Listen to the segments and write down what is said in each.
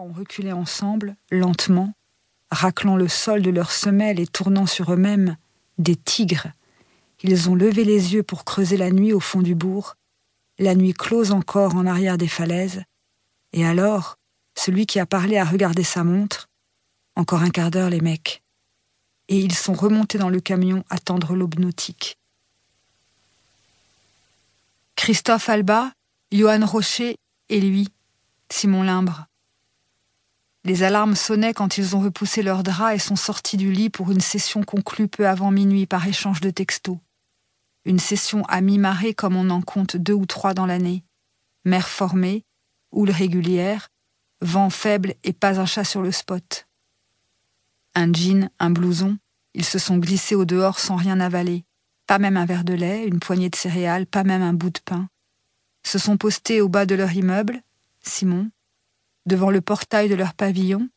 ont reculé ensemble, lentement, raclant le sol de leurs semelles et tournant sur eux-mêmes, des tigres. Ils ont levé les yeux pour creuser la nuit au fond du bourg, la nuit close encore en arrière des falaises, et alors, celui qui a parlé a regardé sa montre. Encore un quart d'heure, les mecs. Et ils sont remontés dans le camion attendre l'aube nautique. Christophe Alba, Johan Rocher et lui, Simon Limbre. Les alarmes sonnaient quand ils ont repoussé leurs draps et sont sortis du lit pour une session conclue peu avant minuit par échange de textos. Une session à mi-marée comme on en compte deux ou trois dans l'année. Mer formée, houle régulière, vent faible et pas un chat sur le spot. Un jean, un blouson, ils se sont glissés au dehors sans rien avaler. Pas même un verre de lait, une poignée de céréales, pas même un bout de pain. Se sont postés au bas de leur immeuble, Simon, devant le portail de leur pavillon,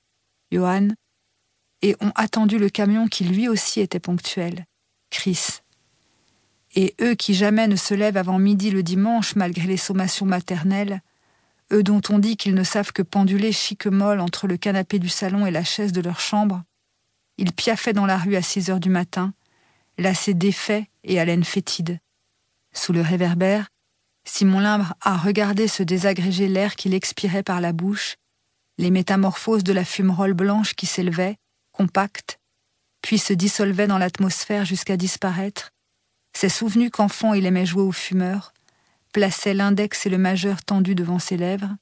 Johan, et ont attendu le camion qui lui aussi était ponctuel, Chris. Et eux qui jamais ne se lèvent avant midi le dimanche malgré les sommations maternelles, eux dont on dit qu'ils ne savent que penduler chic molle entre le canapé du salon et la chaise de leur chambre, ils piaffaient dans la rue à six heures du matin, lassés défaits et haleine fétide. Sous le réverbère, Simon Limbre a regardé se désagréger l'air qu'il expirait par la bouche, les métamorphoses de la fumerole blanche qui s'élevait, compacte, puis se dissolvait dans l'atmosphère jusqu'à disparaître, s'est souvenu qu'enfant il aimait jouer aux fumeurs, plaçait l'index et le majeur tendus devant ses lèvres,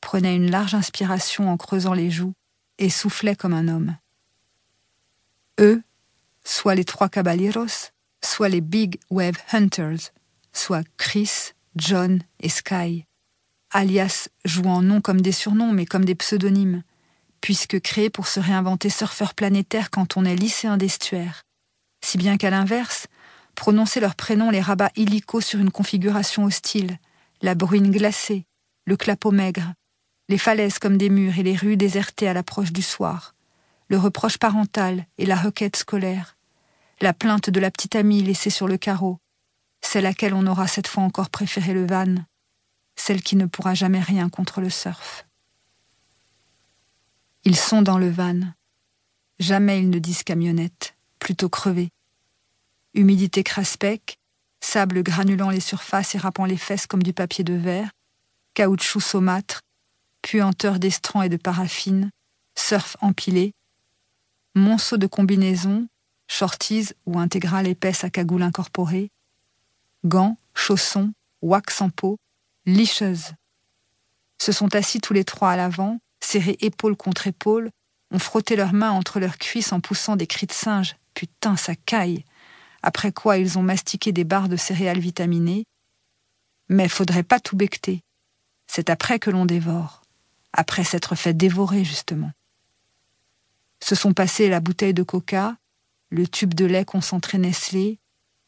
prenait une large inspiration en creusant les joues et soufflait comme un homme. Eux, soit les trois caballeros, soit les Big Wave Hunters, soit Chris, John et Sky, alias jouant non comme des surnoms mais comme des pseudonymes, puisque créés pour se réinventer surfeur planétaire quand on est lycéen d'estuaire. Si bien qu'à l'inverse, prononcer leurs prénoms les rabats illico sur une configuration hostile, la bruine glacée, le clapot maigre, les falaises comme des murs et les rues désertées à l'approche du soir, le reproche parental et la requête scolaire, la plainte de la petite amie laissée sur le carreau, celle à laquelle on aura cette fois encore préféré le van, celle qui ne pourra jamais rien contre le surf. Ils sont dans le van. Jamais ils ne disent camionnette, plutôt crevé. Humidité craspec, sable granulant les surfaces et râpant les fesses comme du papier de verre, caoutchouc saumâtre, puanteur d'estran et de paraffine, surf empilé, monceau de combinaisons, shorties ou intégrales épaisses à cagoule incorporée, gants, chaussons, wax en peau, licheuses. Se sont assis tous les trois à l'avant, serrés épaule contre épaule, ont frotté leurs mains entre leurs cuisses en poussant des cris de singe. Putain, ça caille. Après quoi ils ont mastiqué des barres de céréales vitaminées. Mais faudrait pas tout becter. C'est après que l'on dévore. Après s'être fait dévorer, justement. Se sont passés la bouteille de coca, le tube de lait concentré Nestlé,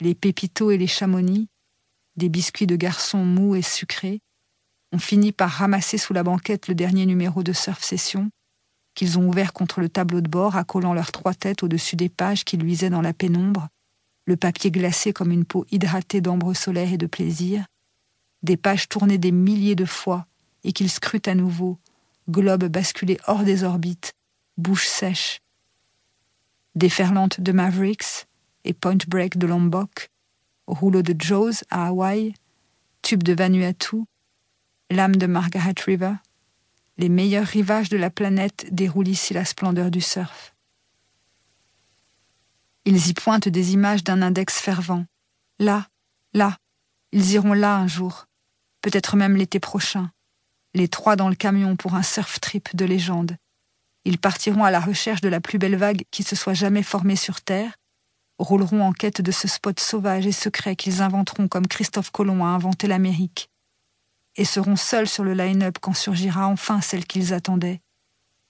les pépitos et les chamonix, des biscuits de garçons mous et sucrés, ont fini par ramasser sous la banquette le dernier numéro de Surf Session, qu'ils ont ouvert contre le tableau de bord, accolant leurs trois têtes au-dessus des pages qui luisaient dans la pénombre, le papier glacé comme une peau hydratée d'ambre solaire et de plaisir, des pages tournées des milliers de fois et qu'ils scrutent à nouveau, globes basculés hors des orbites, bouche sèche. Déferlante de Mavericks, et Point Break de Lombok, rouleau de Jaws à Hawaï, tube de Vanuatu, lame de Margaret River, les meilleurs rivages de la planète déroulent ici la splendeur du surf. Ils y pointent des images d'un index fervent. Là, là, ils iront là un jour, peut-être même l'été prochain, les trois dans le camion pour un surf trip de légende. Ils partiront à la recherche de la plus belle vague qui se soit jamais formée sur Terre, rouleront en quête de ce spot sauvage et secret qu'ils inventeront comme Christophe Colomb a inventé l'Amérique, et seront seuls sur le line-up quand surgira enfin celle qu'ils attendaient,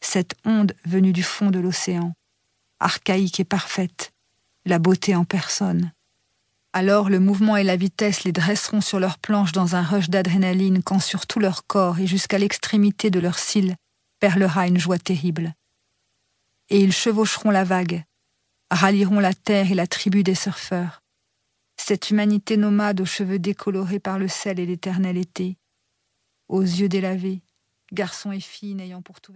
cette onde venue du fond de l'océan, archaïque et parfaite, la beauté en personne. Alors le mouvement et la vitesse les dresseront sur leurs planches dans un rush d'adrénaline quand sur tout leur corps et jusqu'à l'extrémité de leurs cils perlera une joie terrible. Et ils chevaucheront la vague, rallieront la terre et la tribu des surfeurs. Cette humanité nomade aux cheveux décolorés par le sel et l'éternel été, aux yeux délavés, garçons et filles n'ayant pour tout